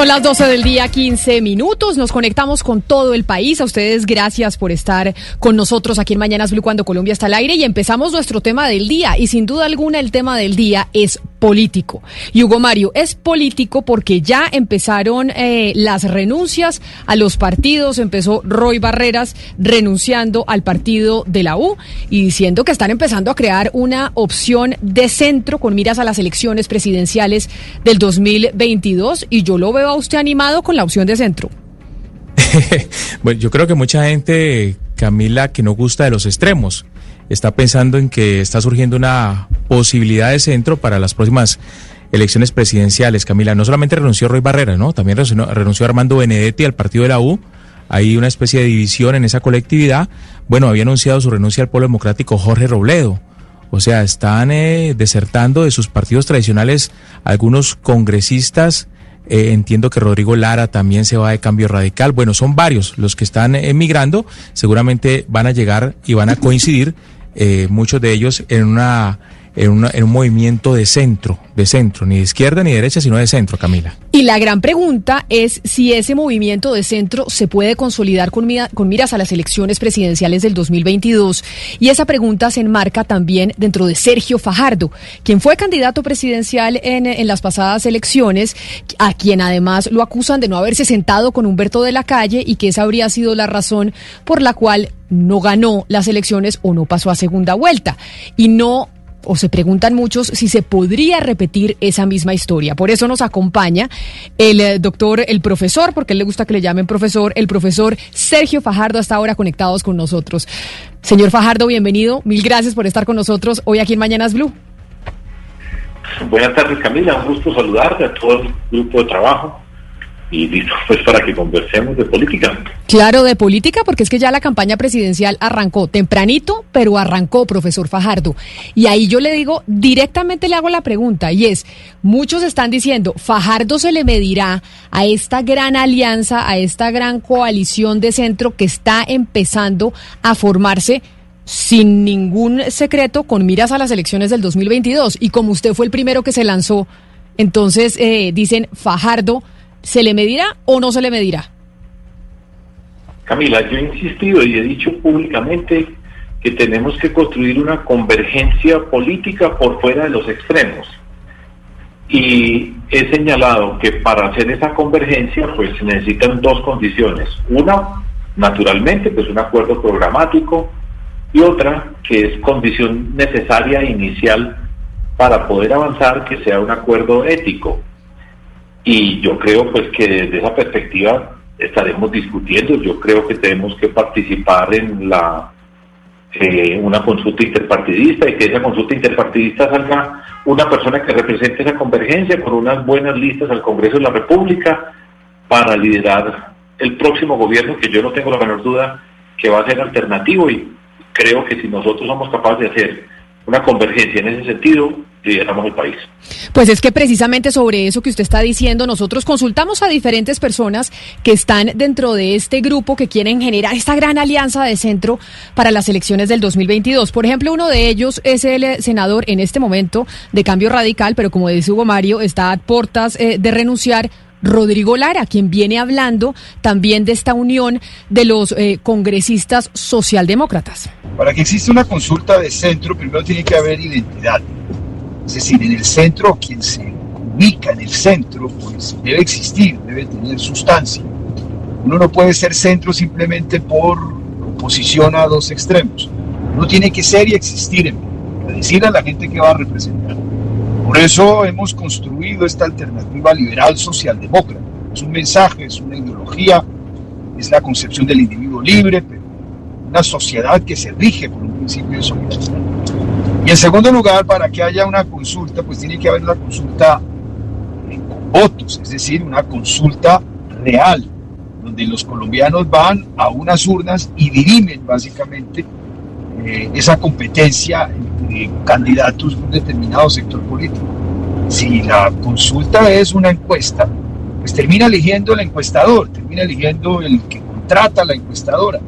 Son las 12 del día, 15 minutos. Nos conectamos con todo el país. A ustedes, gracias por estar con nosotros aquí en Mañanas Blue cuando Colombia está al aire. Y empezamos nuestro tema del día. Y sin duda alguna, el tema del día es político. Y Hugo Mario, es político porque ya empezaron eh, las renuncias a los partidos. Empezó Roy Barreras renunciando al partido de la U y diciendo que están empezando a crear una opción de centro con miras a las elecciones presidenciales del 2022. Y yo lo veo a usted animado con la opción de centro? bueno, yo creo que mucha gente, Camila, que no gusta de los extremos, está pensando en que está surgiendo una posibilidad de centro para las próximas elecciones presidenciales. Camila, no solamente renunció Roy Barrera, ¿no? También renunció, Armando Benedetti al partido de la U. Hay una especie de división en esa colectividad. Bueno, había anunciado su renuncia al Pueblo Democrático Jorge Robledo. O sea, están eh, desertando de sus partidos tradicionales algunos congresistas eh, entiendo que Rodrigo Lara también se va de cambio radical. Bueno, son varios los que están emigrando. Seguramente van a llegar y van a coincidir eh, muchos de ellos en una en, un movimiento de centro, de centro, ni de izquierda ni de derecha, sino de centro, Camila. Y la gran pregunta es si ese movimiento de centro se puede consolidar con, con miras a las elecciones presidenciales del 2022. Y esa pregunta se enmarca también dentro de Sergio Fajardo, quien fue candidato presidencial en, en las pasadas elecciones, a quien además lo acusan de no haberse sentado con Humberto de la Calle y que esa habría sido la razón por la cual no ganó las elecciones o no pasó a segunda vuelta. Y no o se preguntan muchos si se podría repetir esa misma historia. Por eso nos acompaña el eh, doctor, el profesor, porque él le gusta que le llamen profesor, el profesor Sergio Fajardo, hasta ahora conectados con nosotros. Señor Fajardo, bienvenido. Mil gracias por estar con nosotros hoy aquí en Mañanas Blue. Buenas tardes, Camila. Un gusto saludarte a todo el grupo de trabajo y listo pues para que conversemos de política. Claro, de política, porque es que ya la campaña presidencial arrancó tempranito, pero arrancó, profesor Fajardo. Y ahí yo le digo, directamente le hago la pregunta, y es, muchos están diciendo, Fajardo se le medirá a esta gran alianza, a esta gran coalición de centro que está empezando a formarse sin ningún secreto con miras a las elecciones del 2022. Y como usted fue el primero que se lanzó, entonces eh, dicen, Fajardo ¿Se le medirá o no se le medirá? Camila, yo he insistido y he dicho públicamente que tenemos que construir una convergencia política por fuera de los extremos. Y he señalado que para hacer esa convergencia pues se necesitan dos condiciones. Una, naturalmente, pues un acuerdo programático y otra que es condición necesaria inicial para poder avanzar, que sea un acuerdo ético. Y yo creo pues que desde esa perspectiva estaremos discutiendo. Yo creo que tenemos que participar en la eh, una consulta interpartidista y que esa consulta interpartidista salga una persona que represente esa convergencia con unas buenas listas al Congreso de la República para liderar el próximo gobierno que yo no tengo la menor duda que va a ser alternativo y creo que si nosotros somos capaces de hacer una convergencia en ese sentido, lideramos el país. Pues es que precisamente sobre eso que usted está diciendo, nosotros consultamos a diferentes personas que están dentro de este grupo que quieren generar esta gran alianza de centro para las elecciones del 2022. Por ejemplo, uno de ellos es el senador en este momento de Cambio Radical, pero como dice Hugo Mario, está a portas eh, de renunciar Rodrigo Lara, quien viene hablando también de esta unión de los eh, congresistas socialdemócratas. Para que exista una consulta de centro, primero tiene que haber identidad. Es decir, en el centro, quien se ubica en el centro, pues debe existir, debe tener sustancia. Uno no puede ser centro simplemente por oposición a dos extremos. Uno tiene que ser y existir en decir a la gente que va a representar. Por eso hemos construido esta alternativa liberal socialdemócrata. Es un mensaje, es una ideología, es la concepción del individuo libre, pero una sociedad que se rige por un principio de solidaridad. Y en segundo lugar, para que haya una consulta, pues tiene que haber una consulta con votos, es decir, una consulta real, donde los colombianos van a unas urnas y dirimen básicamente eh, esa competencia entre candidatos de un determinado sector político. Si la consulta es una encuesta, pues termina eligiendo el encuestador, termina eligiendo el que contrata a la encuestadora.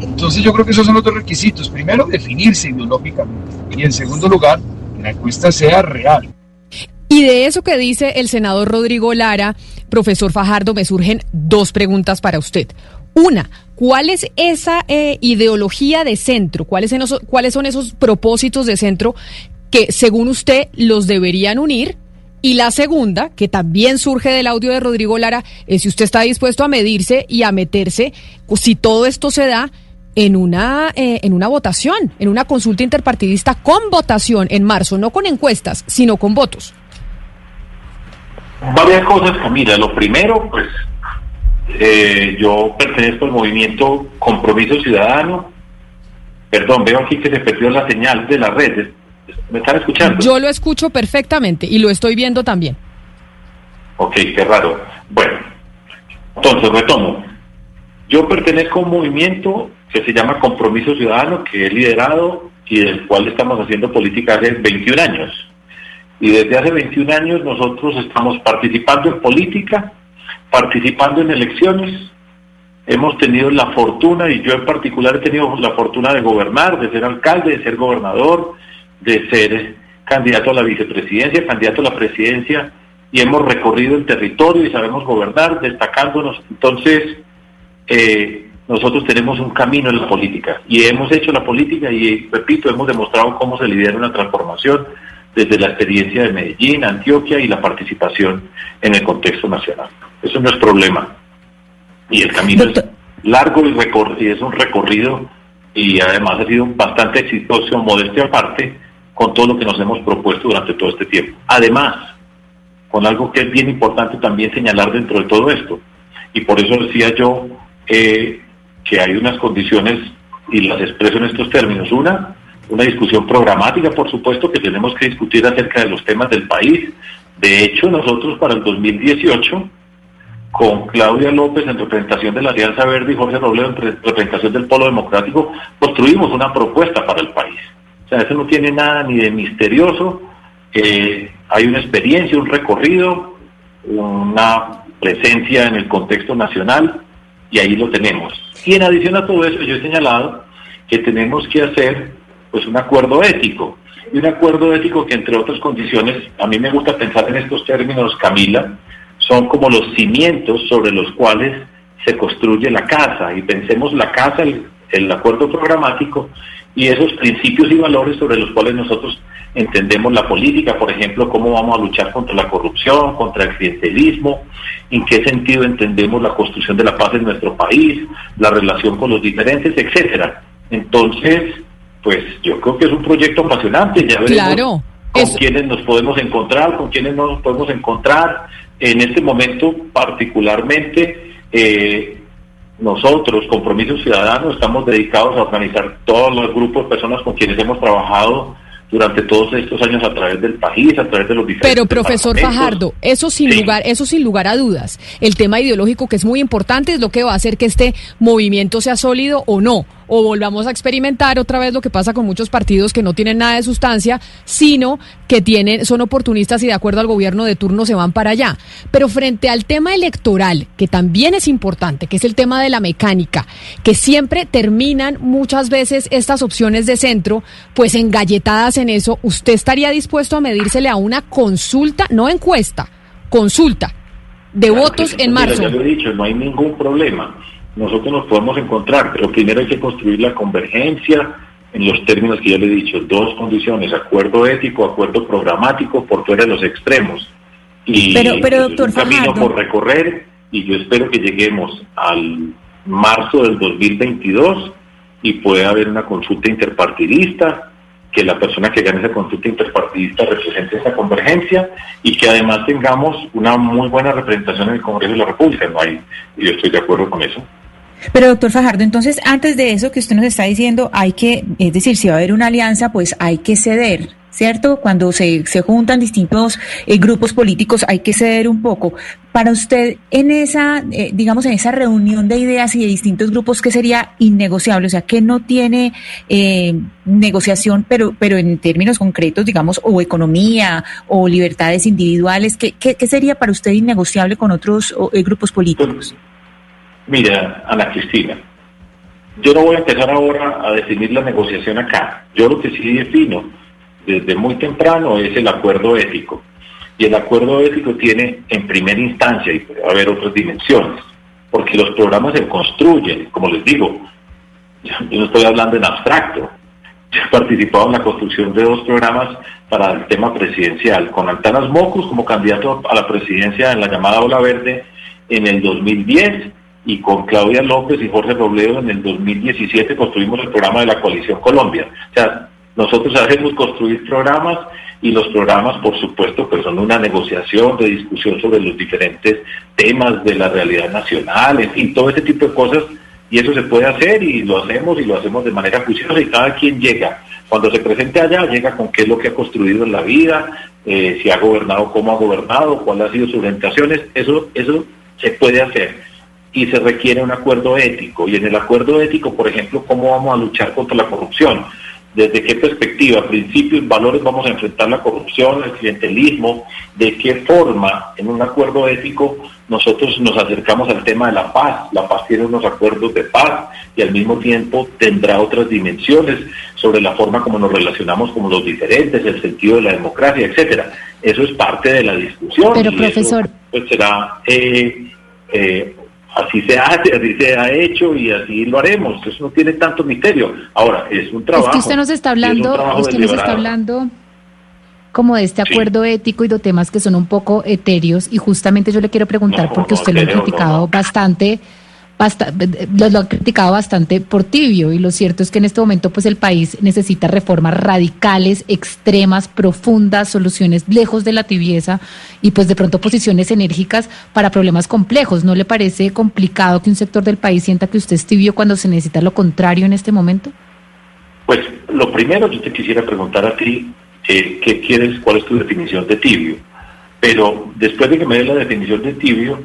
Entonces yo creo que esos son los dos requisitos. Primero, definirse ideológicamente. Y en segundo lugar, que la encuesta sea real. Y de eso que dice el senador Rodrigo Lara, profesor Fajardo, me surgen dos preguntas para usted. Una, ¿cuál es esa eh, ideología de centro? ¿Cuáles, ¿Cuáles son esos propósitos de centro que, según usted, los deberían unir? Y la segunda, que también surge del audio de Rodrigo Lara, es si usted está dispuesto a medirse y a meterse, si todo esto se da, en una, eh, en una votación, en una consulta interpartidista con votación en marzo, no con encuestas, sino con votos. Varias cosas, Camila. Lo primero, pues, eh, yo pertenezco al movimiento Compromiso Ciudadano. Perdón, veo aquí que se perdió la señal de la red. ¿Me están escuchando? Yo lo escucho perfectamente y lo estoy viendo también. Ok, qué raro. Bueno, entonces retomo. Yo pertenezco a un movimiento que se llama Compromiso Ciudadano, que he liderado y del cual estamos haciendo política hace 21 años. Y desde hace 21 años nosotros estamos participando en política, participando en elecciones. Hemos tenido la fortuna, y yo en particular he tenido la fortuna de gobernar, de ser alcalde, de ser gobernador, de ser candidato a la vicepresidencia, candidato a la presidencia, y hemos recorrido el territorio y sabemos gobernar, destacándonos. Entonces, eh, nosotros tenemos un camino en la política y hemos hecho la política y, repito, hemos demostrado cómo se lidera una transformación desde la experiencia de Medellín, Antioquia y la participación en el contexto nacional. Eso no es problema. Y el camino es largo y, y es un recorrido y además ha sido bastante exitoso, modestia aparte, con todo lo que nos hemos propuesto durante todo este tiempo. Además, con algo que es bien importante también señalar dentro de todo esto, y por eso decía yo, eh, que hay unas condiciones, y las expreso en estos términos. Una, una discusión programática, por supuesto, que tenemos que discutir acerca de los temas del país. De hecho, nosotros para el 2018, con Claudia López en representación de la Alianza Verde y Jorge Robledo en representación del Polo Democrático, construimos una propuesta para el país. O sea, eso no tiene nada ni de misterioso. Eh, hay una experiencia, un recorrido, una presencia en el contexto nacional y ahí lo tenemos. Y en adición a todo eso, yo he señalado que tenemos que hacer pues un acuerdo ético. Y un acuerdo ético que entre otras condiciones, a mí me gusta pensar en estos términos, Camila, son como los cimientos sobre los cuales se construye la casa. Y pensemos la casa, el, el acuerdo programático y esos principios y valores sobre los cuales nosotros entendemos la política, por ejemplo, cómo vamos a luchar contra la corrupción, contra el clientelismo, en qué sentido entendemos la construcción de la paz en nuestro país, la relación con los diferentes, etcétera. Entonces, pues yo creo que es un proyecto apasionante, ya veremos con quienes nos podemos encontrar, con quienes no nos podemos encontrar. En este momento particularmente, eh, nosotros, Compromiso Ciudadano, estamos dedicados a organizar todos los grupos de personas con quienes hemos trabajado durante todos estos años a través del país, a través de los diferentes. Pero profesor Fajardo, eso sin lugar, eso sin lugar a dudas, el tema ideológico que es muy importante es lo que va a hacer que este movimiento sea sólido o no o volvamos a experimentar otra vez lo que pasa con muchos partidos que no tienen nada de sustancia, sino que tienen, son oportunistas y de acuerdo al gobierno de turno se van para allá. Pero frente al tema electoral, que también es importante, que es el tema de la mecánica, que siempre terminan muchas veces estas opciones de centro, pues engalletadas en eso, ¿usted estaría dispuesto a medírsele a una consulta, no encuesta, consulta? de votos en marzo. Ya lo he dicho, no hay ningún problema nosotros nos podemos encontrar, pero primero hay que construir la convergencia en los términos que ya le he dicho, dos condiciones, acuerdo ético, acuerdo programático, por fuera de los extremos. Y pero, pero doctor un camino por recorrer y yo espero que lleguemos al marzo del 2022 y pueda haber una consulta interpartidista, que la persona que gane esa consulta interpartidista represente esa convergencia y que además tengamos una muy buena representación en el Congreso de la República. No hay, y yo estoy de acuerdo con eso. Pero doctor Fajardo, entonces antes de eso que usted nos está diciendo, hay que, es decir, si va a haber una alianza, pues hay que ceder. ¿cierto? Cuando se, se juntan distintos eh, grupos políticos hay que ceder un poco. Para usted, en esa, eh, digamos, en esa reunión de ideas y de distintos grupos, ¿qué sería innegociable? O sea, ¿qué no tiene eh, negociación, pero, pero en términos concretos, digamos, o economía o libertades individuales? ¿Qué, qué, sería para usted innegociable con otros grupos políticos? Mira, Ana Cristina, yo no voy a empezar ahora a definir la negociación acá. Yo lo que sí defino desde muy temprano es el acuerdo ético. Y el acuerdo ético tiene en primera instancia, y puede haber otras dimensiones, porque los programas se construyen, como les digo, yo no estoy hablando en abstracto. Yo he participado en la construcción de dos programas para el tema presidencial, con Antanas Mocus como candidato a la presidencia en la llamada Ola Verde en el 2010 y con Claudia López y Jorge Robledo en el 2017 construimos el programa de la Coalición Colombia. O sea, nosotros hacemos construir programas y los programas, por supuesto, pues son una negociación de discusión sobre los diferentes temas de la realidad nacional, en fin, todo ese tipo de cosas. Y eso se puede hacer y lo hacemos y lo hacemos de manera juiciosa y cada quien llega. Cuando se presente allá, llega con qué es lo que ha construido en la vida, eh, si ha gobernado, cómo ha gobernado, cuáles han sido sus orientaciones. Eso, eso se puede hacer y se requiere un acuerdo ético. Y en el acuerdo ético, por ejemplo, cómo vamos a luchar contra la corrupción desde qué perspectiva, principios, valores vamos a enfrentar la corrupción, el clientelismo, de qué forma en un acuerdo ético nosotros nos acercamos al tema de la paz. La paz tiene unos acuerdos de paz y al mismo tiempo tendrá otras dimensiones sobre la forma como nos relacionamos con los diferentes, el sentido de la democracia, etcétera. Eso es parte de la discusión. Pero profesor, pues será eh, eh, así se hace, así se ha hecho y así lo haremos. Eso no tiene tanto misterio. Ahora, es un trabajo. Es que usted nos está hablando, usted nos está hablando como de este acuerdo ético y de temas que son un poco etéreos y justamente yo le quiero preguntar porque usted lo ha criticado bastante lo, han criticado bastante por tibio y lo cierto es que en este momento pues el país necesita reformas radicales, extremas, profundas, soluciones lejos de la tibieza y pues de pronto posiciones enérgicas para problemas complejos. ¿No le parece complicado que un sector del país sienta que usted es tibio cuando se necesita lo contrario en este momento? Pues lo primero yo te quisiera preguntar a ti, eh, ¿qué quieres, cuál es tu definición de tibio? Pero después de que me des la definición de tibio,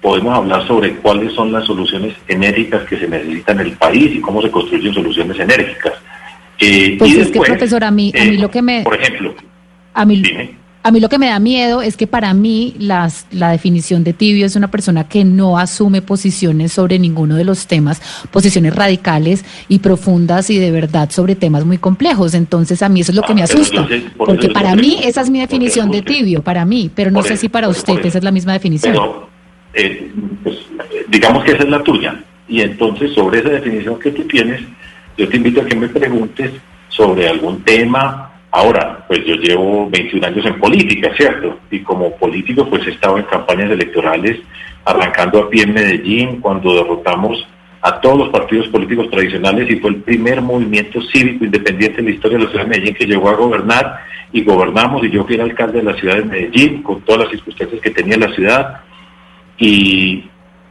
podemos hablar sobre cuáles son las soluciones enérgicas que se necesitan en el país y cómo se construyen soluciones enérgicas. Eh, pues es que, profesor, a mí, a mí lo que me... Por ejemplo, a mí, a mí lo que me da miedo es que para mí las, la definición de tibio es una persona que no asume posiciones sobre ninguno de los temas, posiciones radicales y profundas y de verdad sobre temas muy complejos. Entonces a mí eso es lo que me ah, asusta, porque para mí esa es mi definición de tibio, para mí, pero no sé si para usted esa es la misma definición. Eh, pues, digamos que esa es la tuya. Y entonces sobre esa definición que tú tienes, yo te invito a que me preguntes sobre algún tema. Ahora, pues yo llevo 21 años en política, ¿cierto? Y como político, pues he estado en campañas electorales, arrancando a pie en Medellín, cuando derrotamos a todos los partidos políticos tradicionales y fue el primer movimiento cívico independiente en la historia de la ciudad de Medellín que llegó a gobernar y gobernamos y yo fui el alcalde de la ciudad de Medellín con todas las circunstancias que tenía la ciudad y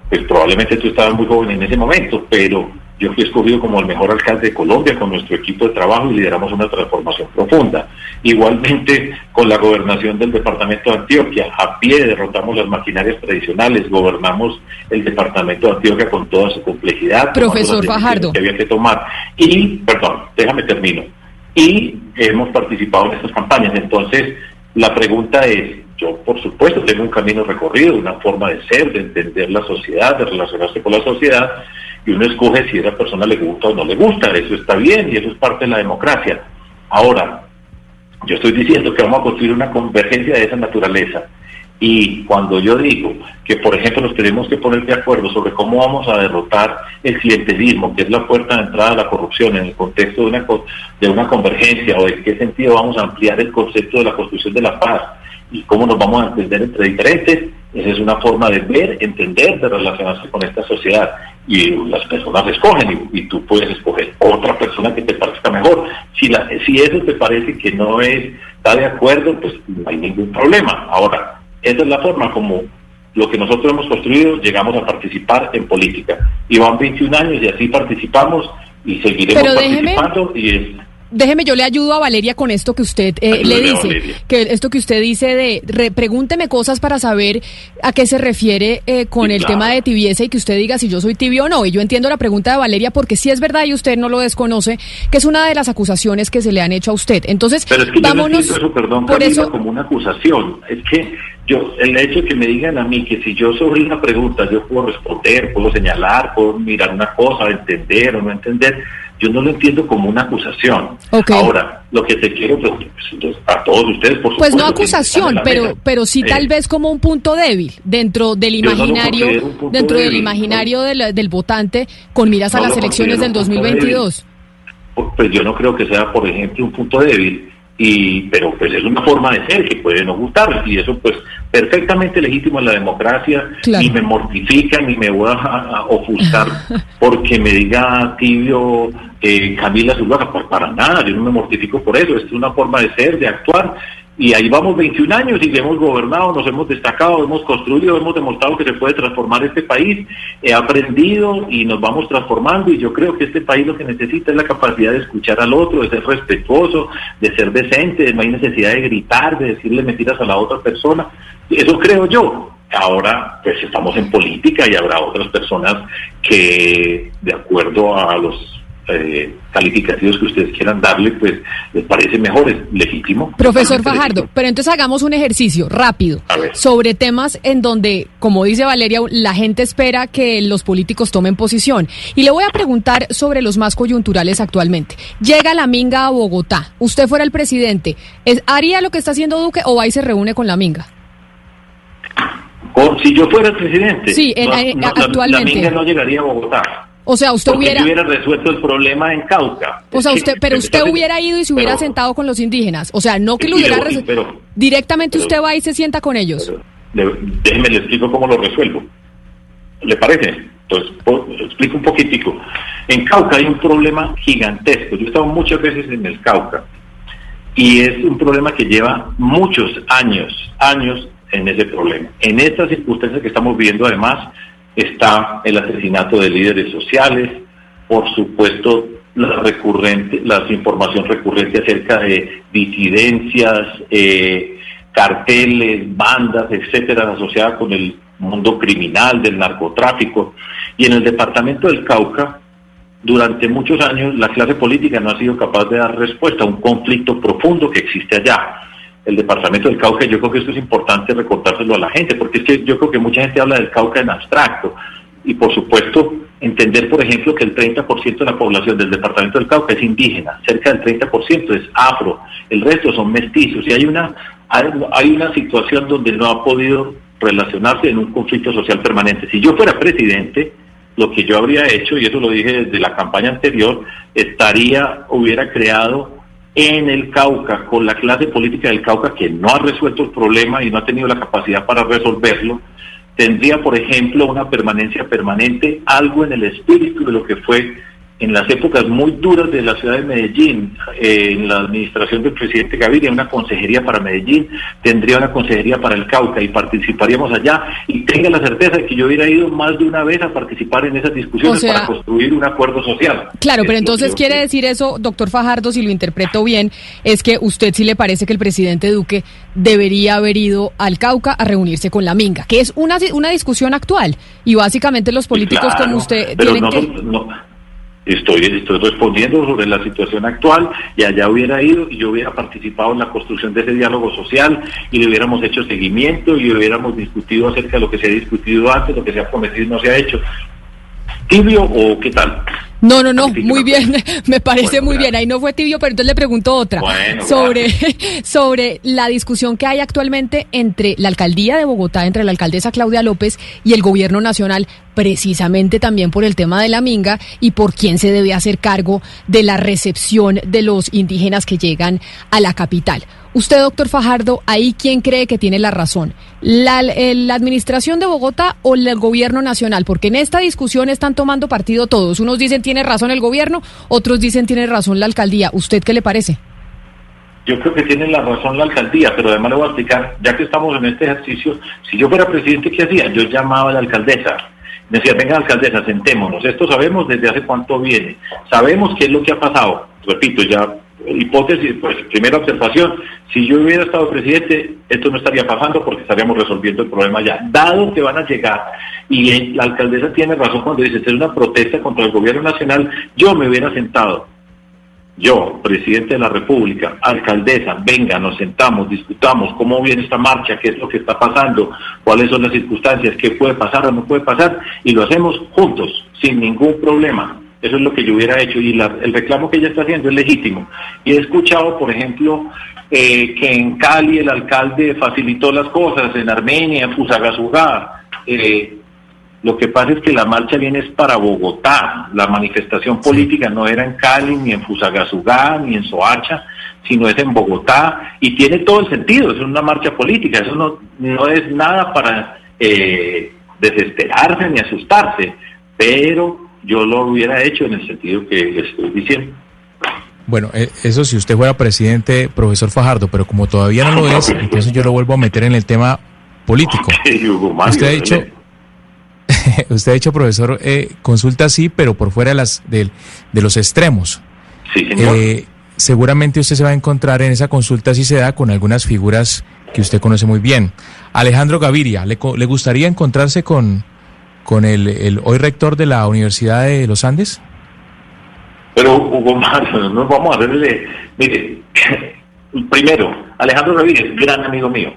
pues probablemente tú estabas muy joven en ese momento, pero yo fui escogido como el mejor alcalde de Colombia con nuestro equipo de trabajo y lideramos una transformación profunda. Igualmente con la gobernación del departamento de Antioquia, a pie derrotamos las maquinarias tradicionales, gobernamos el departamento de Antioquia con toda su complejidad. Profesor Fajardo. Que había que tomar. Y, perdón, déjame termino. Y hemos participado en estas campañas. Entonces, la pregunta es, yo, por supuesto, tengo un camino recorrido, una forma de ser, de entender la sociedad, de relacionarse con la sociedad, y uno escoge si a esa persona le gusta o no le gusta. Eso está bien y eso es parte de la democracia. Ahora, yo estoy diciendo que vamos a construir una convergencia de esa naturaleza. Y cuando yo digo que, por ejemplo, nos tenemos que poner de acuerdo sobre cómo vamos a derrotar el clientelismo, que es la puerta de entrada a la corrupción en el contexto de una, de una convergencia, o en qué sentido vamos a ampliar el concepto de la construcción de la paz, y cómo nos vamos a entender entre diferentes. Esa es una forma de ver, entender, de relacionarse con esta sociedad. Y las personas escogen y, tú puedes escoger otra persona que te parezca mejor. Si, la, si eso te parece que no es, está de acuerdo, pues no hay ningún problema. Ahora, esa es la forma como lo que nosotros hemos construido, llegamos a participar en política. Y van 21 años y así participamos y seguiremos participando y es déjeme, yo le ayudo a Valeria con esto que usted eh, le dice, que esto que usted dice de pregúnteme cosas para saber a qué se refiere eh, con el tema de tibieza y que usted diga si yo soy tibio o no. Y yo entiendo la pregunta de Valeria porque si es verdad y usted no lo desconoce, que es una de las acusaciones que se le han hecho a usted. Entonces, Pero es que vámonos eso, perdón, por eso como una acusación. Es que yo el hecho de que me digan a mí que si yo sobre una pregunta yo puedo responder, puedo señalar, puedo mirar una cosa, entender o no entender yo no lo entiendo como una acusación. Ahora, lo que te quiero, pues, a todos ustedes, por Pues no acusación, pero, pero sí tal eh, vez como un punto débil dentro del imaginario, dentro del imaginario del, votante con miras a las elecciones del 2022. Pues yo no creo que sea, por ejemplo, un punto débil y pero pues es una forma de ser que puede no gustar y eso pues perfectamente legítimo en la democracia y me mortifica ni me voy a, ofuscar porque me diga tibio eh, Camila Zuluaga, pues para nada, yo no me mortifico por eso, es una forma de ser, de actuar y ahí vamos 21 años y hemos gobernado, nos hemos destacado, hemos construido, hemos demostrado que se puede transformar este país, he aprendido y nos vamos transformando y yo creo que este país lo que necesita es la capacidad de escuchar al otro, de ser respetuoso, de ser decente, no hay necesidad de gritar, de decirle mentiras a la otra persona, eso creo yo. Ahora, pues estamos en política y habrá otras personas que, de acuerdo a los eh, calificativos que ustedes quieran darle, pues les parece mejor, es legítimo. Profesor Fajardo, pero entonces hagamos un ejercicio rápido sobre temas en donde, como dice Valeria, la gente espera que los políticos tomen posición. Y le voy a preguntar sobre los más coyunturales actualmente. Llega la Minga a Bogotá, usted fuera el presidente, ¿haría lo que está haciendo Duque o va y se reúne con la Minga? si yo fuera el presidente. Sí, actualmente. La, Minga no llegaría a Bogotá. O sea, usted hubiera... hubiera resuelto el problema en Cauca. O sea, usted, pero usted hubiera ido y se hubiera sentado con los indígenas. O sea, no que lo hubiera resuelto. Directamente usted va y se sienta con ellos. déjeme le explico cómo lo resuelvo. ¿Le parece? Entonces, explico un poquitico. En Cauca hay un problema gigantesco. Yo he estado muchas veces en el Cauca. Y es un problema que lleva muchos años, años en ese problema. En estas circunstancias que estamos viendo, además, está el asesinato de líderes sociales, por supuesto la recurrente, la información recurrente acerca de disidencias, eh, carteles, bandas, etcétera, asociadas con el mundo criminal, del narcotráfico. Y en el departamento del Cauca, durante muchos años, la clase política no ha sido capaz de dar respuesta a un conflicto profundo que existe allá el departamento del Cauca, yo creo que esto es importante recordárselo a la gente, porque es que yo creo que mucha gente habla del Cauca en abstracto. Y por supuesto, entender, por ejemplo, que el 30% de la población del departamento del Cauca es indígena, cerca del 30% es afro, el resto son mestizos. Y hay una, hay una situación donde no ha podido relacionarse en un conflicto social permanente. Si yo fuera presidente, lo que yo habría hecho, y eso lo dije desde la campaña anterior, estaría, hubiera creado en el Cauca, con la clase política del Cauca que no ha resuelto el problema y no ha tenido la capacidad para resolverlo, tendría, por ejemplo, una permanencia permanente, algo en el espíritu de lo que fue en las épocas muy duras de la ciudad de Medellín, eh, en la administración del presidente Gaviria, una consejería para Medellín, tendría una consejería para el Cauca y participaríamos allá. Y tenga la certeza de que yo hubiera ido más de una vez a participar en esas discusiones para construir un acuerdo social. Claro, pero entonces quiere decir eso, doctor Fajardo, si lo interpreto bien, es que usted sí le parece que el presidente Duque debería haber ido al Cauca a reunirse con la Minga, que es una, una discusión actual. Y básicamente los políticos como usted tienen que estoy, estoy respondiendo sobre la situación actual y allá hubiera ido y yo hubiera participado en la construcción de ese diálogo social y le hubiéramos hecho seguimiento y hubiéramos discutido acerca de lo que se ha discutido antes, lo que se ha prometido y no se ha hecho. ¿Tibio o qué tal? No, no, no, muy bien, me parece muy bien. Ahí no fue tibio, pero entonces le pregunto otra sobre, sobre la discusión que hay actualmente entre la alcaldía de Bogotá, entre la alcaldesa Claudia López y el gobierno nacional, precisamente también por el tema de la minga y por quién se debe hacer cargo de la recepción de los indígenas que llegan a la capital. Usted, doctor Fajardo, ahí quién cree que tiene la razón, la, la, administración de Bogotá o el gobierno nacional, porque en esta discusión están tomando partido todos. Unos dicen tiene razón el gobierno, otros dicen tiene razón la alcaldía. ¿Usted qué le parece? Yo creo que tiene la razón la alcaldía, pero además le voy a explicar, ya que estamos en este ejercicio, si yo fuera presidente, ¿qué hacía? Yo llamaba a la alcaldesa, decía, venga alcaldesa, sentémonos, esto sabemos desde hace cuánto viene, sabemos qué es lo que ha pasado, repito, ya hipótesis, pues primera observación, si yo hubiera estado presidente, esto no estaría pasando porque estaríamos resolviendo el problema ya. Dado que van a llegar, y la alcaldesa tiene razón cuando dice, es una protesta contra el gobierno nacional, yo me hubiera sentado yo, presidente de la República, alcaldesa, venga, nos sentamos, discutamos cómo viene esta marcha, qué es lo que está pasando, cuáles son las circunstancias, qué puede pasar o no puede pasar, y lo hacemos juntos, sin ningún problema. Eso es lo que yo hubiera hecho y el reclamo que ella está haciendo es legítimo. Y he escuchado, por ejemplo, eh, que en Cali el alcalde facilitó las cosas, en Armenia, en Fusagasugá. Eh, lo que pasa es que la marcha viene es para Bogotá. La manifestación política no era en Cali, ni en Fusagasugá, ni en Soacha, sino es en Bogotá. Y tiene todo el sentido, es una marcha política. Eso no, no es nada para eh, desesperarse ni asustarse. Pero yo lo hubiera hecho en el sentido que estoy diciendo. Bueno, eh, eso si usted fuera presidente, profesor Fajardo, pero como todavía no lo es, entonces yo lo vuelvo a meter en el tema político. usted ha dicho, usted ha dicho, profesor, eh, consulta sí, pero por fuera de, las, de, los extremos. Sí, señor. Eh, seguramente usted se va a encontrar en esa consulta si se da con algunas figuras que usted conoce muy bien. Alejandro Gaviria, ¿le, le gustaría encontrarse con, con el, el, hoy rector de la Universidad de los Andes? Pero Hugo no vamos a verle, mire, primero, Alejandro Ramírez, gran amigo mío,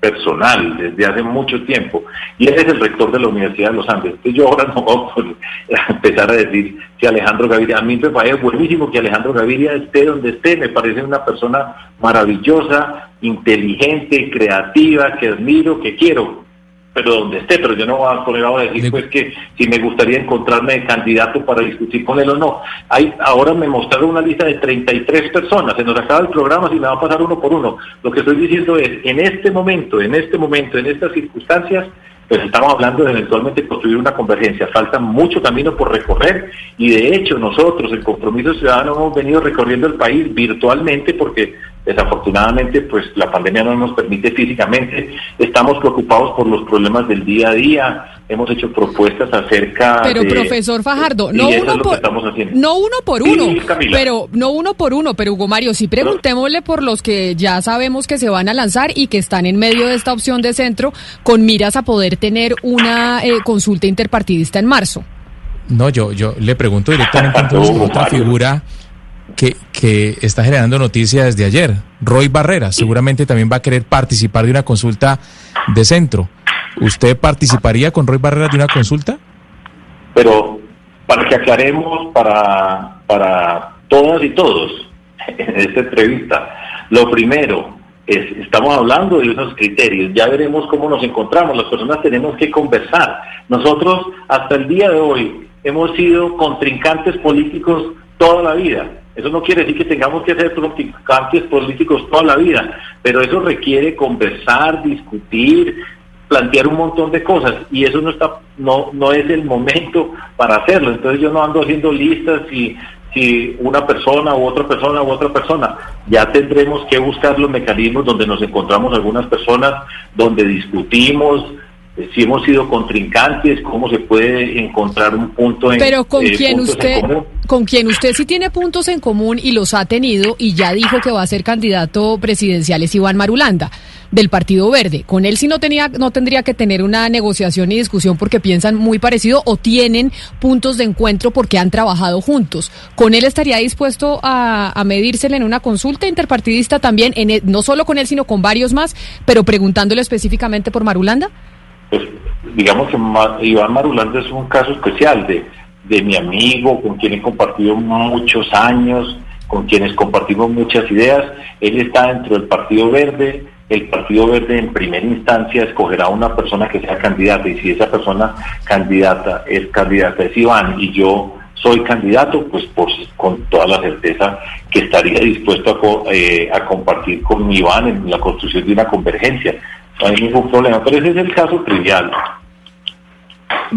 personal, desde hace mucho tiempo, y él es el rector de la Universidad de los Andes. Yo ahora no voy a empezar a decir que Alejandro Gaviria, a mí me parece buenísimo que Alejandro Gaviria esté donde esté, me parece una persona maravillosa, inteligente, creativa, que admiro, que quiero, pero donde esté, pero yo no voy a poner ahora a decir pues que si me gustaría encontrarme de candidato para discutir con él o no. Hay, ahora me mostraron una lista de 33 personas, se nos acaba el programa si me va a pasar uno por uno. Lo que estoy diciendo es, en este momento, en este momento, en estas circunstancias, pues estamos hablando de eventualmente construir una convergencia. Falta mucho camino por recorrer y de hecho nosotros, el Compromiso Ciudadano, hemos venido recorriendo el país virtualmente porque Desafortunadamente, pues la pandemia no nos permite físicamente. Estamos preocupados por los problemas del día a día. Hemos hecho propuestas acerca pero, profesor Fajardo, no uno, por, no uno por uno, pero no uno por uno, pero Hugo Mario, sí preguntémosle por los que ya sabemos que se van a lanzar y que están en medio de esta opción de centro con miras a poder tener una eh, consulta interpartidista en marzo. No, yo, yo le pregunto directamente a otra figura que, está generando noticias desde ayer. Roy Barrera seguramente también va a querer participar de una consulta de centro. ¿Usted participaría con Roy Barrera de una consulta? Pero para que aclaremos para, para todas y todos en esta entrevista, lo primero, es, estamos hablando de unos criterios, ya veremos cómo nos encontramos, las personas tenemos que conversar. Nosotros hasta el día de hoy hemos sido contrincantes políticos toda la vida eso no quiere decir que tengamos que ser cambios políticos toda la vida, pero eso requiere conversar, discutir, plantear un montón de cosas y eso no está no no es el momento para hacerlo. Entonces yo no ando haciendo listas y si una persona u otra persona u otra persona, ya tendremos que buscar los mecanismos donde nos encontramos algunas personas, donde discutimos, si hemos sido contrincantes, cómo se puede encontrar un punto en Pero con eh, quien usted con quien usted sí tiene puntos en común y los ha tenido y ya dijo que va a ser candidato presidencial es Iván Marulanda del Partido Verde. Con él sí no tenía no tendría que tener una negociación y discusión porque piensan muy parecido o tienen puntos de encuentro porque han trabajado juntos. Con él estaría dispuesto a, a medírsele en una consulta interpartidista también en e, no solo con él sino con varios más, pero preguntándole específicamente por Marulanda pues digamos que Iván Marulanda es un caso especial de, de mi amigo, con quien he compartido muchos años, con quienes compartimos muchas ideas. Él está dentro del Partido Verde. El Partido Verde en primera instancia escogerá una persona que sea candidata y si esa persona candidata es candidata es Iván y yo soy candidato, pues con toda la certeza que estaría dispuesto a, eh, a compartir con Iván en la construcción de una convergencia no hay ningún problema, pero ese es el caso trivial.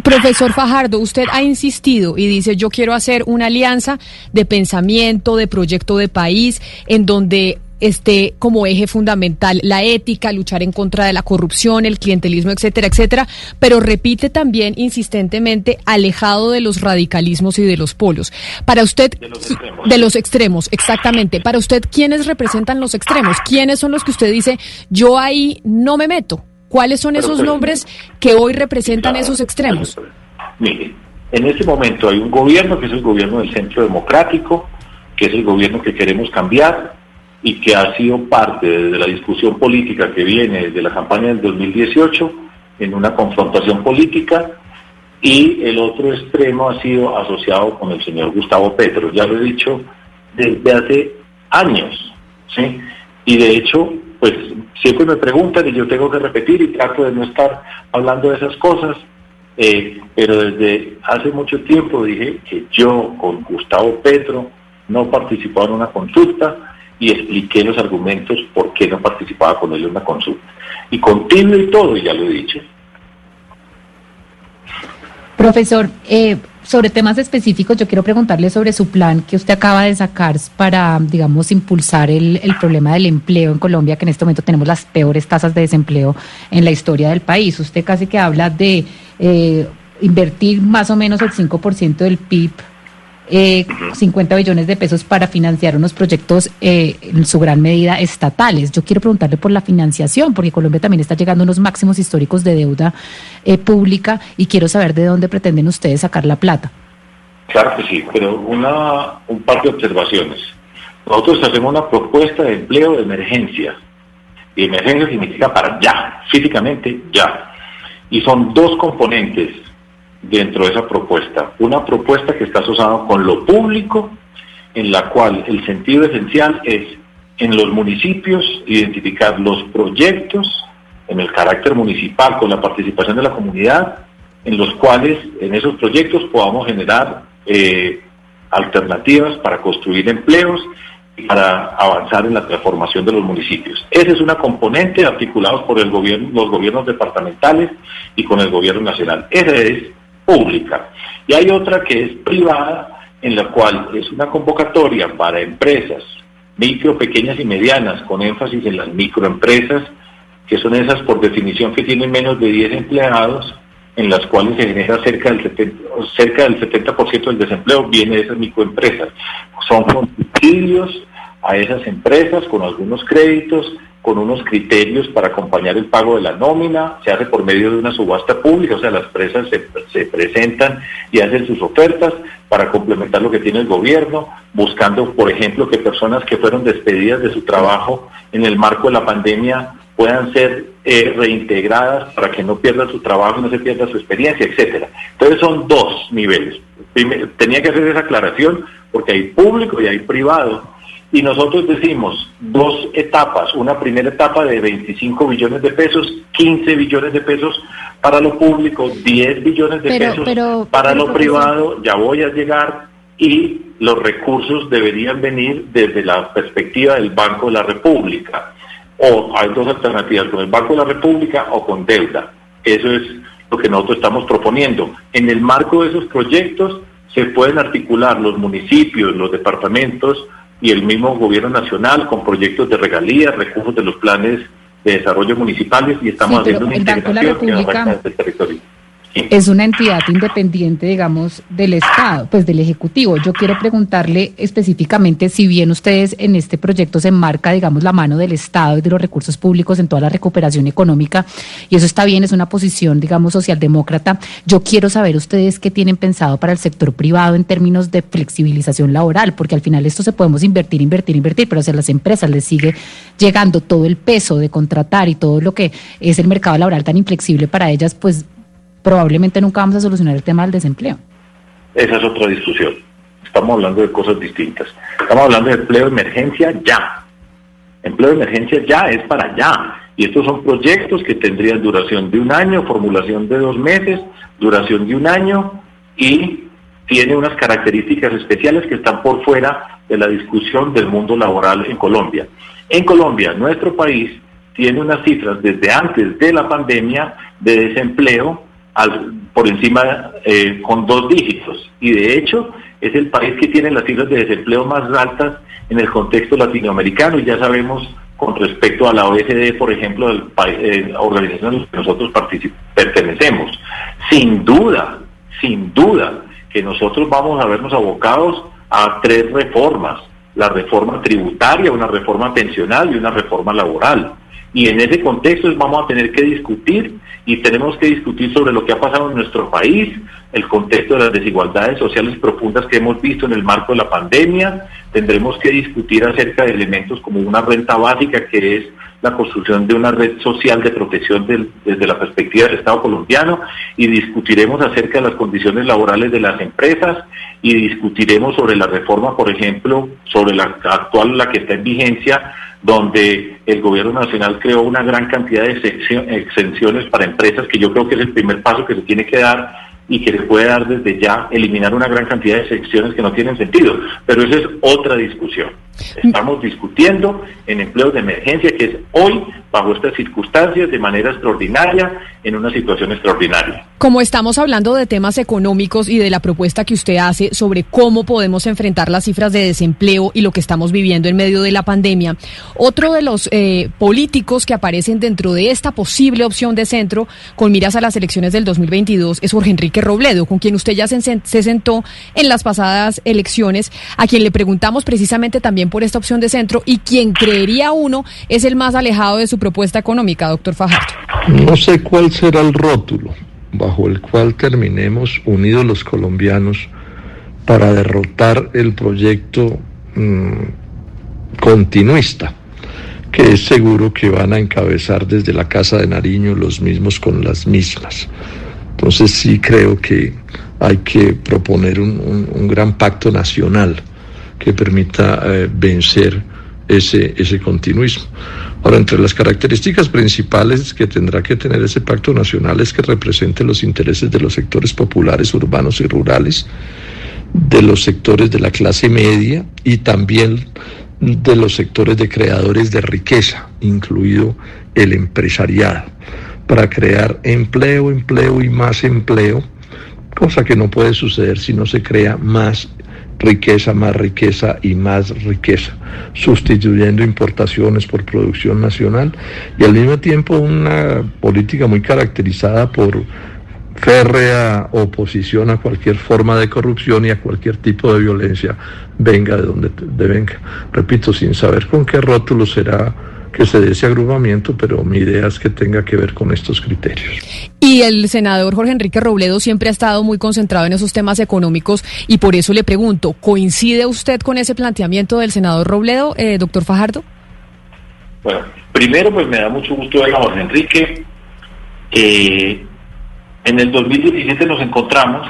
Profesor Fajardo, usted ha insistido y dice yo quiero hacer una alianza de pensamiento, de proyecto de país, en donde esté como eje fundamental la ética, luchar en contra de la corrupción, el clientelismo, etcétera, etcétera, pero repite también insistentemente alejado de los radicalismos y de los polos. Para usted, de los extremos, exactamente. Para usted, ¿quiénes representan los extremos? ¿Quiénes son los que usted dice, yo ahí no me meto? ¿Cuáles son esos nombres que hoy representan esos extremos? Mire, en este momento hay un gobierno que es el gobierno del centro democrático, que es el gobierno que queremos cambiar y que ha sido parte de la discusión política que viene de la campaña del 2018 en una confrontación política y el otro extremo ha sido asociado con el señor Gustavo Petro, ya lo he dicho desde hace años, ¿sí? Y de hecho, pues siempre me preguntan y yo tengo que repetir y trato de no estar hablando de esas cosas, eh, pero desde hace mucho tiempo dije que yo con Gustavo Petro no participaba en una consulta, y expliqué los argumentos por qué no participaba con él en una consulta. Y contigo y todo, ya lo he dicho. Profesor, eh, sobre temas específicos, yo quiero preguntarle sobre su plan que usted acaba de sacar para, digamos, impulsar el, el, problema del empleo en Colombia, que en este momento tenemos las peores tasas de desempleo en la historia del país. Usted casi que habla de eh, invertir más o menos el 5% del PIB eh, 50 billones de pesos para financiar unos proyectos eh, en su gran medida estatales. Yo quiero preguntarle por la financiación, porque Colombia también está llegando a unos máximos históricos de deuda eh, pública y quiero saber de dónde pretenden ustedes sacar la plata. Claro que sí, pero una, un par de observaciones. Nosotros hacemos una propuesta de empleo de emergencia. Y emergencia significa para ya, físicamente ya. Y son dos componentes dentro de esa propuesta. Una propuesta que está asociada con lo público, en la cual el sentido esencial es en los municipios identificar los proyectos en el carácter municipal con la participación de la comunidad, en los cuales en esos proyectos podamos generar eh, alternativas para construir empleos y para avanzar en la transformación de los municipios. Esa es una componente articulados por el gobierno, los gobiernos departamentales y con el gobierno nacional. Esa es pública. Y hay otra que es privada, en la cual es una convocatoria para empresas micro, pequeñas y medianas, con énfasis en las microempresas, que son esas por definición que tienen menos de 10 empleados, en las cuales se genera cerca del 70%, cerca del 70 del desempleo, viene de esas microempresas. Son subsidios a esas empresas con algunos créditos con unos criterios para acompañar el pago de la nómina, se hace por medio de una subasta pública, o sea, las empresas se, presentan y hacen sus ofertas para complementar lo que tiene el gobierno, buscando, por ejemplo, que personas que fueron despedidas de su trabajo en el marco de la pandemia puedan ser eh, reintegradas para que no pierdan su trabajo, no se pierda su experiencia, etcétera. Entonces son dos niveles. tenía que hacer esa aclaración porque hay público y hay privado y nosotros decimos dos etapas, una primera etapa de 25 billones de pesos, 15 billones de pesos para lo público, 10 billones de pesos para lo privado, ya voy a llegar y los recursos deberían venir desde la perspectiva del Banco de la República. O hay dos alternativas, con el Banco de la República o con deuda. Eso es lo que nosotros estamos proponiendo. En el marco de esos proyectos se pueden articular los municipios, los departamentos, y el mismo gobierno nacional con proyectos de regalías, recursos de los planes de desarrollo municipales y estamos haciendo una integración en el territorio es una entidad independiente, digamos, del Estado, pues del Ejecutivo. Yo quiero preguntarle específicamente si bien ustedes en este proyecto se enmarca, digamos, la mano del Estado y de los recursos públicos en toda la recuperación económica, y eso está bien, es una posición, digamos, socialdemócrata. Yo quiero saber ustedes qué tienen pensado para el sector privado en términos de flexibilización laboral, porque al final esto se podemos invertir, invertir, invertir, pero a las empresas les sigue llegando todo el peso de contratar y todo lo que es el mercado laboral tan inflexible para ellas, pues probablemente nunca vamos a solucionar el tema del desempleo. Esa es otra discusión. Estamos hablando de cosas distintas. Estamos hablando de empleo de emergencia ya. Empleo de emergencia ya es para ya. Y estos son proyectos que tendrían duración de un año, formulación de dos meses, duración de un año y tiene unas características especiales que están por fuera de la discusión del mundo laboral en Colombia. En Colombia, nuestro país tiene unas cifras desde antes de la pandemia de desempleo por encima eh, con dos dígitos. Y de hecho es el país que tiene las cifras de desempleo más altas en el contexto latinoamericano y ya sabemos con respecto a la OECD, por ejemplo, del país, eh, organización en la que nosotros pertenecemos. Sin duda, sin duda, que nosotros vamos a vernos abocados a tres reformas, la reforma tributaria, una reforma pensional y una reforma laboral. Y en ese contexto vamos a tener que discutir y tenemos que discutir sobre lo que ha pasado en nuestro país, el contexto de las desigualdades sociales profundas que hemos visto en el marco de la pandemia. Tendremos que discutir acerca de elementos como una renta básica que es la construcción de una red social de protección desde la perspectiva del Estado colombiano y discutiremos acerca de las condiciones laborales de las empresas y discutiremos sobre la reforma, por ejemplo, sobre la actual, la que está en vigencia, donde el gobierno nacional creó una gran cantidad de exenciones para empresas, que yo creo que es el primer paso que se tiene que dar y que se puede dar desde ya, eliminar una gran cantidad de secciones que no tienen sentido. Pero esa es otra discusión. Estamos discutiendo en empleos de emergencia, que es hoy, bajo estas circunstancias, de manera extraordinaria, en una situación extraordinaria. Como estamos hablando de temas económicos y de la propuesta que usted hace sobre cómo podemos enfrentar las cifras de desempleo y lo que estamos viviendo en medio de la pandemia, otro de los eh, políticos que aparecen dentro de esta posible opción de centro con miras a las elecciones del 2022 es Jorge Enrique Robledo, con quien usted ya se sentó en las pasadas elecciones, a quien le preguntamos precisamente también por esta opción de centro y quien creería uno es el más alejado de su propuesta económica, doctor Fajardo. No sé cuál será el rótulo bajo el cual terminemos unidos los colombianos para derrotar el proyecto mm, continuista, que es seguro que van a encabezar desde la Casa de Nariño los mismos con las mismas. Entonces sí creo que hay que proponer un gran pacto nacional que permita eh, vencer ese, ese continuismo. Ahora, entre las características principales que tendrá que tener ese pacto nacional es que represente los intereses de los sectores populares, urbanos y rurales, de los sectores de la clase media y también de los sectores de creadores de riqueza, incluido el empresariado, para crear empleo, empleo y más empleo, cosa que no puede suceder si no se crea más riqueza, más riqueza y más riqueza, sustituyendo importaciones por producción nacional y al mismo tiempo una política muy caracterizada por férrea oposición a cualquier forma de corrupción y a cualquier tipo de violencia, venga de donde venga. Repito, sin saber con qué rótulo será que se dé ese agrupamiento, pero mi idea es que tenga que ver con estos criterios. Y el senador Jorge Enrique Robledo siempre ha estado muy concentrado en esos temas económicos y por eso le pregunto, ¿coincide usted con ese planteamiento del senador Robledo, eh, doctor Fajardo? Bueno, primero pues me da mucho gusto ver a Jorge Enrique. Eh, en el 2017 nos encontramos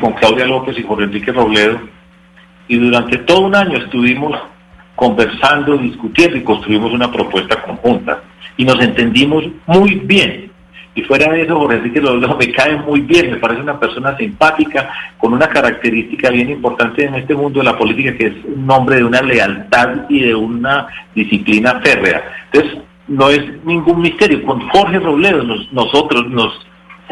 con Claudia López y Jorge Enrique Robledo y durante todo un año estuvimos conversando, discutiendo y construimos una propuesta conjunta. Y nos entendimos muy bien. Y fuera de eso, Jorge Enrique Robledo me cae muy bien, me parece una persona simpática, con una característica bien importante en este mundo de la política, que es un hombre de una lealtad y de una disciplina férrea. Entonces, no es ningún misterio. Con Jorge Robledo nosotros nos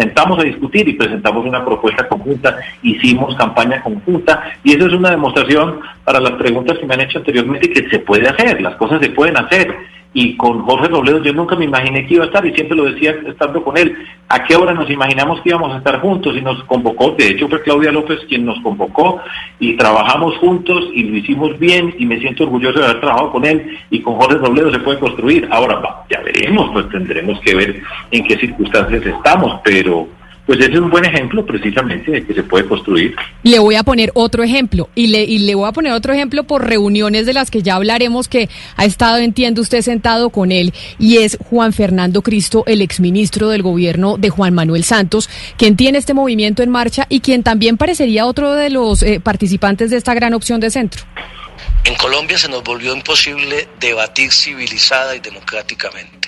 sentamos a discutir y presentamos una propuesta conjunta, hicimos campaña conjunta y eso es una demostración para las preguntas que me han hecho anteriormente que se puede hacer, las cosas se pueden hacer y con Jorge Robledo yo nunca me imaginé que iba a estar y siempre lo decía estando con él, a qué hora nos imaginamos que íbamos a estar juntos y nos convocó, de hecho fue Claudia López quien nos convocó y trabajamos juntos y lo hicimos bien y me siento orgulloso de haber trabajado con él y con Jorge Robledo se puede construir. Ahora ya veremos, pues tendremos que ver en qué circunstancias estamos, pero pues ese es un buen ejemplo precisamente de que se puede construir. Le voy a poner otro ejemplo y le, y le voy a poner otro ejemplo por reuniones de las que ya hablaremos que ha estado, entiendo usted, sentado con él y es Juan Fernando Cristo, el exministro del gobierno de Juan Manuel Santos, quien tiene este movimiento en marcha y quien también parecería otro de los eh, participantes de esta gran opción de centro. En Colombia se nos volvió imposible debatir civilizada y democráticamente.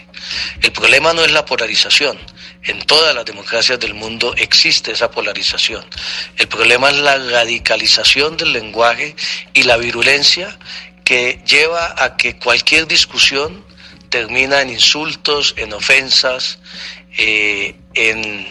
El problema no es la polarización, en todas las democracias del mundo existe esa polarización. El problema es la radicalización del lenguaje y la virulencia que lleva a que cualquier discusión termina en insultos, en ofensas, eh, en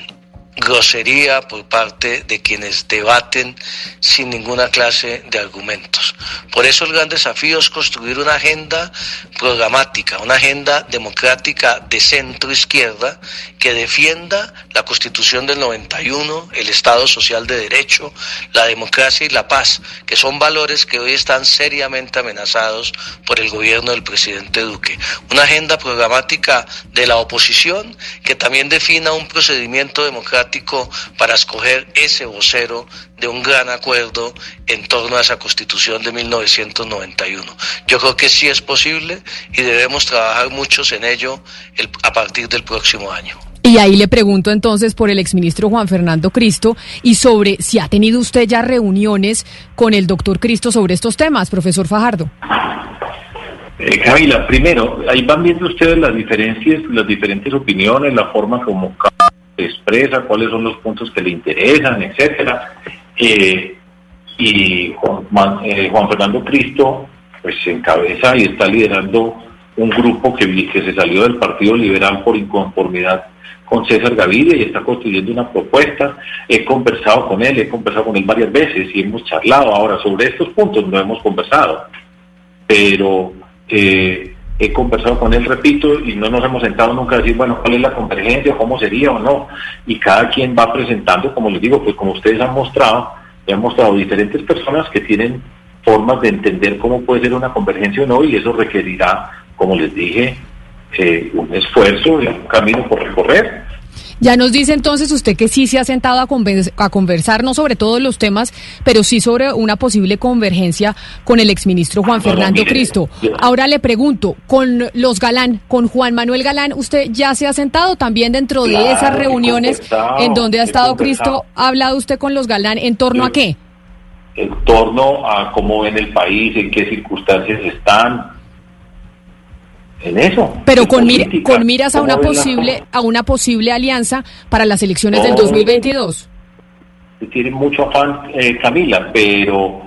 grosería por parte de quienes debaten sin ninguna clase de argumentos. Por eso el gran desafío es construir una agenda programática, una agenda democrática de centro izquierda que defienda la Constitución del 91, el Estado social de derecho, la democracia y la paz, que son valores que hoy están seriamente amenazados por el gobierno del presidente Duque. Una agenda programática de la oposición que también defina un procedimiento democrático para escoger ese vocero de un gran acuerdo en torno a esa constitución de 1991. Yo creo que sí es posible y debemos trabajar muchos en ello a partir del próximo año. Y ahí le pregunto entonces por el exministro Juan Fernando Cristo y sobre si ha tenido usted ya reuniones con el doctor Cristo sobre estos temas, profesor Fajardo. Eh, Camila, primero, ahí van viendo ustedes las diferencias, las diferentes opiniones, la forma como cada expresa, cuáles son los puntos que le interesan, etcétera. Eh, y Juan, eh, Juan, Fernando Cristo, pues se encabeza y está liderando un grupo que, que se salió del Partido Liberal por inconformidad con César Gaviria y está construyendo una propuesta. He conversado con él, he conversado con él varias veces y hemos charlado. Ahora, sobre estos puntos no hemos conversado, pero eh, he conversado con él, repito, y no nos hemos sentado nunca a decir, bueno, cuál es la convergencia, cómo sería o no. Y cada quien va presentando, como les digo, pues como ustedes han mostrado, han mostrado diferentes personas que tienen formas de entender cómo puede ser una convergencia o no, y eso requerirá, como les dije, eh, un esfuerzo y un camino por recorrer. Ya nos dice entonces usted que sí se ha sentado a, a, conversar, no sobre todos los temas, pero sí sobre una posible convergencia con el exministro Juan Fernando Cristo. Ahora le pregunto, con los Galán, con Juan Manuel Galán, ¿usted ya se ha sentado también dentro de esas reuniones en donde ha estado Cristo? ¿Ha hablado usted con los Galán en torno a qué? En torno a cómo ven el país, en qué circunstancias están, en eso. Pero con, con miras a una posible a una posible alianza para las elecciones del 2022. Tiene mucho afán, eh, Camila, pero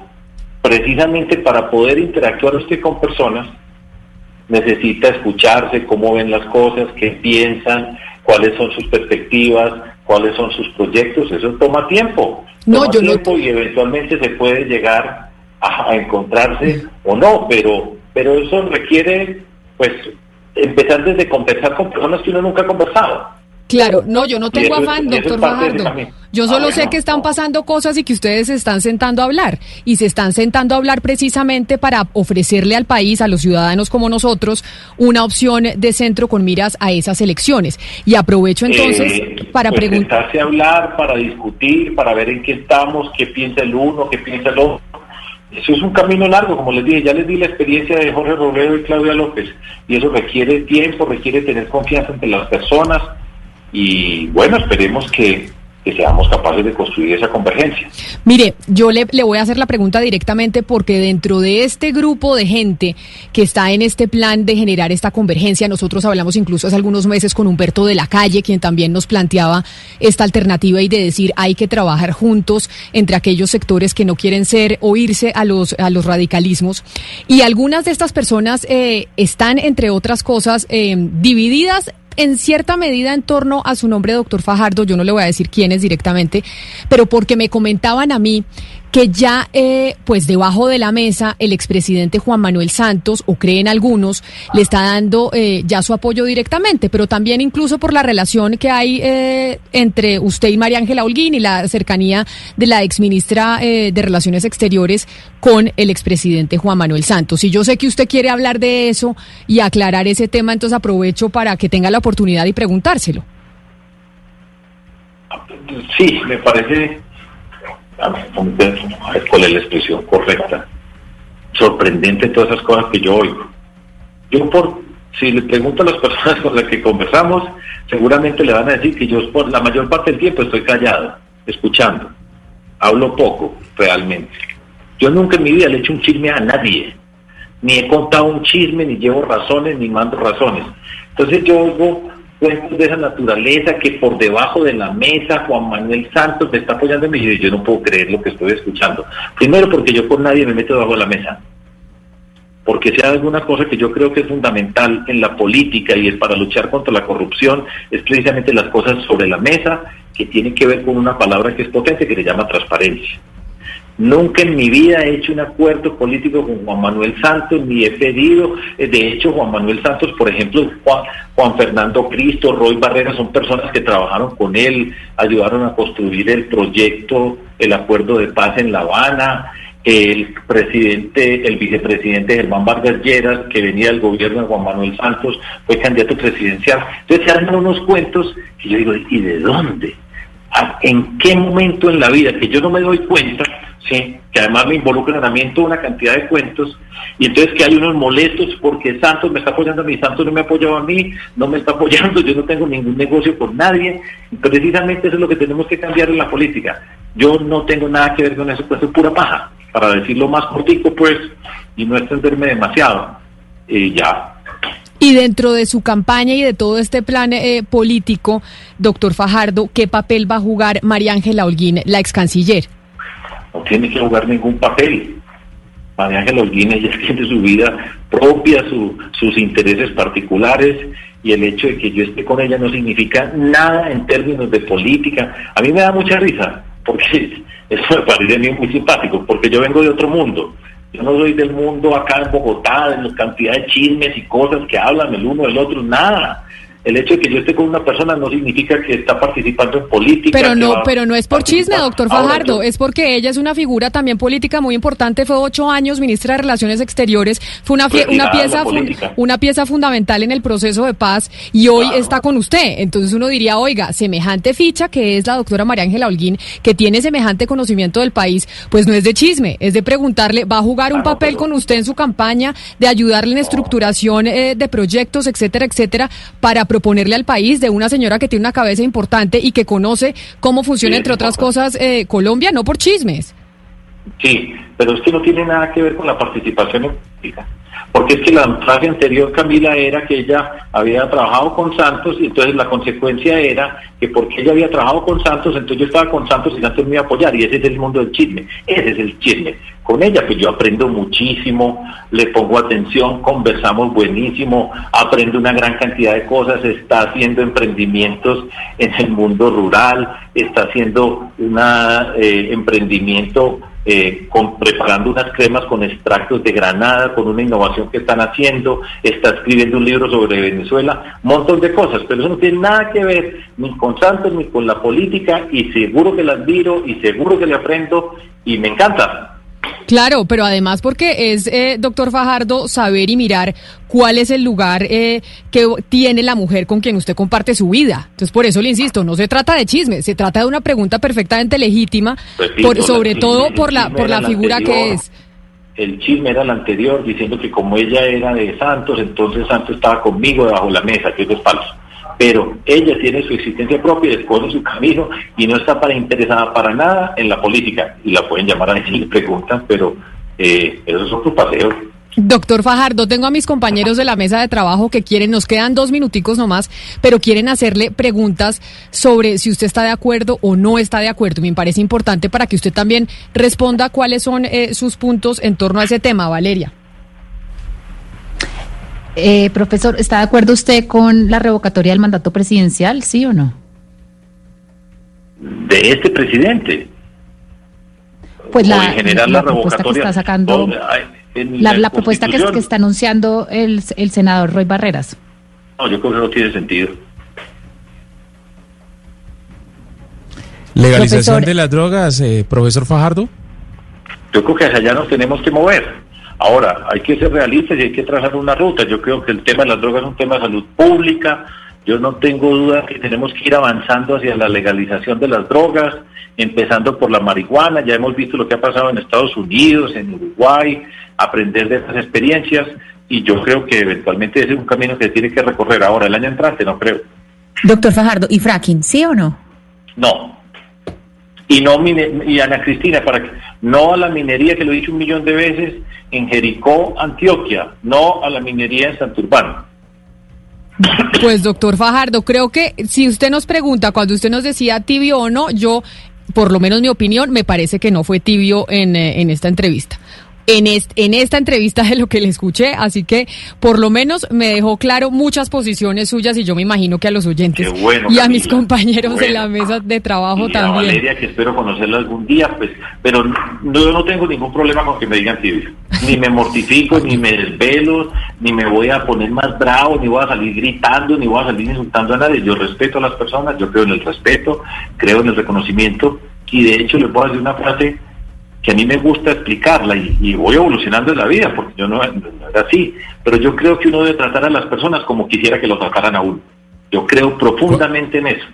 precisamente para poder interactuar usted con personas necesita escucharse cómo ven las cosas, qué piensan, cuáles son sus perspectivas, cuáles son sus proyectos. Eso toma tiempo. No, yo tiempo y eventualmente se puede llegar a, a encontrarse o no, pero pero eso requiere pues empezar desde conversar con personas que uno nunca ha conversado. Claro, no, yo no tengo afán, doctor Fajardo. Yo solo ah, sé que están pasando cosas y que ustedes se están sentando a hablar. Y se están sentando a hablar precisamente para ofrecerle al país, a los ciudadanos como nosotros, una opción de centro con miras a esas elecciones. Y aprovecho entonces eh, para pues preguntar. a hablar, para discutir, para ver en qué estamos, qué piensa el uno, qué piensa el otro eso es un camino largo, como les dije, ya les di la experiencia de Jorge Robledo y Claudia López, y eso requiere tiempo, requiere tener confianza entre las personas, y bueno, esperemos que, que seamos capaces de construir esa convergencia. Mire, yo le, voy a hacer la pregunta directamente porque dentro de este grupo de gente que está en este plan de generar esta convergencia, nosotros hablamos incluso hace algunos meses con Humberto de la Calle, quien también nos planteaba esta alternativa y de decir hay que trabajar juntos entre aquellos sectores que no quieren ser o irse a los, a los radicalismos. Y algunas de estas personas eh, están, entre otras cosas, eh, divididas en cierta medida en torno a su nombre, doctor Fajardo, yo no le voy a decir quién es directamente, pero porque me comentaban a mí que ya, eh, pues debajo de la mesa, el expresidente Juan Manuel Santos, o creen algunos, le está dando eh, ya su apoyo directamente, pero también incluso por la relación que hay eh, entre usted y María Ángela Holguín y la cercanía de la exministra de Relaciones Exteriores con el expresidente Juan Manuel Santos. Y yo sé que usted quiere hablar de eso y aclarar ese tema, entonces aprovecho para que tenga la oportunidad y preguntárselo. Sí, me parece es la expresión correcta. Sorprendente todas esas cosas que yo oigo. Yo por, si le pregunto a las personas con las que conversamos, seguramente le van a decir que yo por la mayor parte del tiempo estoy callado, escuchando. Hablo poco, realmente. Yo nunca en mi vida le he hecho un chisme a nadie. Ni he contado un chisme, ni llevo razones, ni mando razones. Entonces yo oigo de esa naturaleza que por debajo de la mesa Juan Manuel Santos me está apoyando y me yo no puedo creer lo que estoy escuchando. Primero porque yo por nadie me meto debajo de la mesa. porque sea alguna cosa que yo creo que es fundamental en la política y es para luchar contra la corrupción, es precisamente las cosas sobre la mesa que tienen que ver con una palabra que es potente que se llama transparencia. Nunca en mi vida he hecho un acuerdo político con Juan Manuel Santos, ni he pedido. Eh, de hecho, Juan Manuel Santos, por ejemplo, Juan, Fernando Cristo, Roy Barrera, son personas que trabajaron con él, ayudaron a construir el proyecto, el acuerdo de paz en La Habana. El presidente, el vicepresidente Germán Vargas Lleras, que venía del gobierno de Juan Manuel Santos, fue candidato presidencial. Entonces se arman unos cuentos que yo digo, ¿y de dónde? ¿En qué momento en la vida que yo no me doy cuenta? ¿sí? que además me involucran a mí en toda una cantidad de cuentos, y entonces que hay unos molestos porque Santos me está apoyando a mí, Santos no me ha apoyado a mí, no me está apoyando, yo no tengo ningún negocio con nadie, precisamente eso es lo que tenemos que cambiar en la política. Yo no tengo nada que ver con eso, pues es pura paja, para decirlo más cortico, pues, y no extenderme demasiado. Y ya, y dentro de su campaña y de todo este plan eh, político, doctor Fajardo, ¿qué papel va a jugar María Ángela Holguín, la ex canciller? no tiene que jugar ningún papel. María Ángela Holguín ella tiene su vida propia, sus intereses particulares y el hecho de que yo esté con ella no significa nada en términos de política. A mí me da mucha risa porque eso me parece a mí muy simpático, porque yo vengo de otro mundo. Yo no soy del mundo acá en Bogotá, en la cantidad de chismes y cosas que hablan el uno del otro, nada el hecho de que yo esté con una persona no significa que está participando en política. Pero no, pero no es por chisme, doctor Fajardo, es porque ella es una figura también política muy importante, fue ocho años ministra de Relaciones Exteriores, fue una, una pieza una pieza fundamental en el proceso de paz y hoy está con usted. Entonces uno diría, oiga, semejante ficha que es la doctora María Ángela Holguín, que tiene semejante conocimiento del país, pues no es de chisme, es de preguntarle, ¿va a jugar un papel con usted en su campaña de ayudarle en estructuración eh, de proyectos, etcétera, etcétera, para proponerle al país de una señora que tiene una cabeza importante y que conoce cómo funciona, entre otras cosas, eh, Colombia, no por chismes. Sí, pero es que no tiene nada que ver con la participación en política. Porque es que la frase anterior, Camila, era que ella había trabajado con Santos y entonces la consecuencia era que porque ella había trabajado con Santos, entonces yo estaba con Santos y Santos me iba a apoyar. Y ese es el mundo del chisme. Ese es el chisme. Con ella, pues yo aprendo muchísimo, le pongo atención, conversamos buenísimo, aprendo una gran cantidad de cosas, está haciendo emprendimientos en el mundo rural, está haciendo un eh, emprendimiento eh, con, preparando unas cremas con extractos de granada, con una innovación que están haciendo, está escribiendo un libro sobre Venezuela, montón de cosas, pero eso no tiene nada que ver ni con Santos ni con la política y seguro que la admiro y seguro que le aprendo y me encanta. Claro, pero además porque es, eh, doctor Fajardo, saber y mirar cuál es el lugar eh, que tiene la mujer con quien usted comparte su vida. Entonces, por eso le insisto, no se trata de chisme, se trata de una pregunta perfectamente legítima, por, sobre todo por la, por la figura que es. El chisme era el anterior, diciendo que como ella era de Santos, entonces Santos estaba conmigo debajo de la mesa, que eso es falso pero ella tiene su existencia propia, escoge su camino y no está para interesada para nada en la política. Y la pueden llamar a le preguntan, pero eh, eso es otro paseo. Doctor Fajardo, tengo a mis compañeros de la mesa de trabajo que quieren, nos quedan dos minuticos nomás, pero quieren hacerle preguntas sobre si usted está de acuerdo o no está de acuerdo. Me parece importante para que usted también responda cuáles son eh, sus puntos en torno a ese tema, Valeria. Eh, profesor, ¿está de acuerdo usted con la revocatoria del mandato presidencial, sí o no? De este presidente. Pues la, propuesta que está sacando, la, propuesta que, está anunciando el, senador Roy Barreras. No, yo creo que no tiene sentido. ¿Legalización de las drogas, eh, profesor Fajardo? Yo creo que allá nos tenemos que mover. Ahora, hay que ser realistas y hay que trazar una ruta. Yo creo que el tema de las drogas es un tema de salud pública. Yo no tengo duda que tenemos que ir avanzando hacia la legalización de las drogas, empezando por la marihuana. Ya hemos visto lo que ha pasado en Estados Unidos, en Uruguay, aprender de esas experiencias y yo creo que eventualmente ese es un camino que tiene que recorrer ahora, el año entrante, no creo. Doctor Fajardo, ¿y fracking, sí o no? No, y no y Ana Cristina, para que, no a la minería que lo he dicho un millón de veces en Jericó, Antioquia, no a la minería en Santurbán. Pues doctor Fajardo, creo que si usted nos pregunta cuando usted nos decía tibio o no, yo, por lo menos mi opinión, me parece que no fue tibio en, eh, en esta entrevista. En, en esta entrevista de lo que le escuché, así que por lo menos me dejó claro muchas posiciones suyas y yo me imagino que a los oyentes y a mis compañeros de la mesa de trabajo también. Valeria, que espero conocerla algún día, pues, pero no, yo no tengo ningún problema con que me digan tibio. Ni me mortifico, ni me desvelo, ni me voy a poner más bravo, ni voy a salir gritando, ni voy a salir insultando a nadie. Yo respeto a las personas, yo creo en el respeto, creo en el reconocimiento y de hecho le puedo decir una frase que a mí me gusta explicarla y, voy evolucionando en la vida, porque yo no, era así, pero yo creo que uno debe tratar a las personas como quisiera que lo trataran a uno. Yo creo profundamente en eso.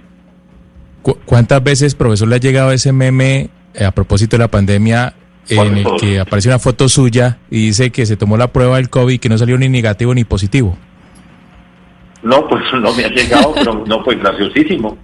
¿Cuántas veces, profesor, le ha llegado ese meme eh, a propósito de la pandemia en el que aparece una foto suya y dice que se tomó la prueba del COVID y que no salió ni negativo ni positivo? No, pues no me ha llegado, pero no, pues graciosísimo.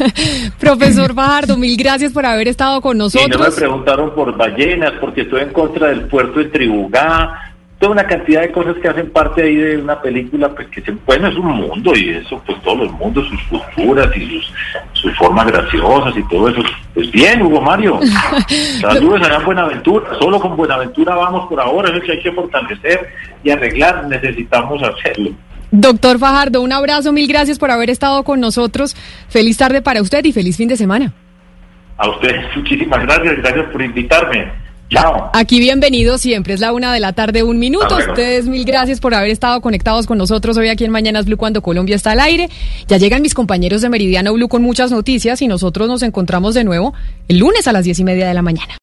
Profesor Fajardo, mil gracias por haber estado con nosotros. Y no me preguntaron por ballenas, porque estoy en contra del puerto de Tribugá, toda una cantidad de cosas que hacen parte ahí de una película, pues que se, bueno, es un mundo y eso, pues todos los mundos, sus culturas y sus, sus formas graciosas y todo eso. Pues bien, Hugo Mario. Saludos en Buenaventura. Solo con Buenaventura vamos por ahora, es que hay que fortalecer y arreglar, necesitamos hacerlo. Doctor Fajardo, un abrazo, mil gracias por haber estado con nosotros. Feliz tarde para usted y feliz fin de semana. A ustedes muchísimas gracias, gracias por invitarme. Chao. Aquí bienvenido siempre, es la una de la tarde, un minuto. Ustedes mil gracias por haber estado conectados con nosotros hoy aquí en Mañanas Blue cuando Colombia está al aire. Ya llegan mis compañeros de Meridiano Blue con muchas noticias y nosotros nos encontramos de nuevo el lunes a las diez y media de la mañana.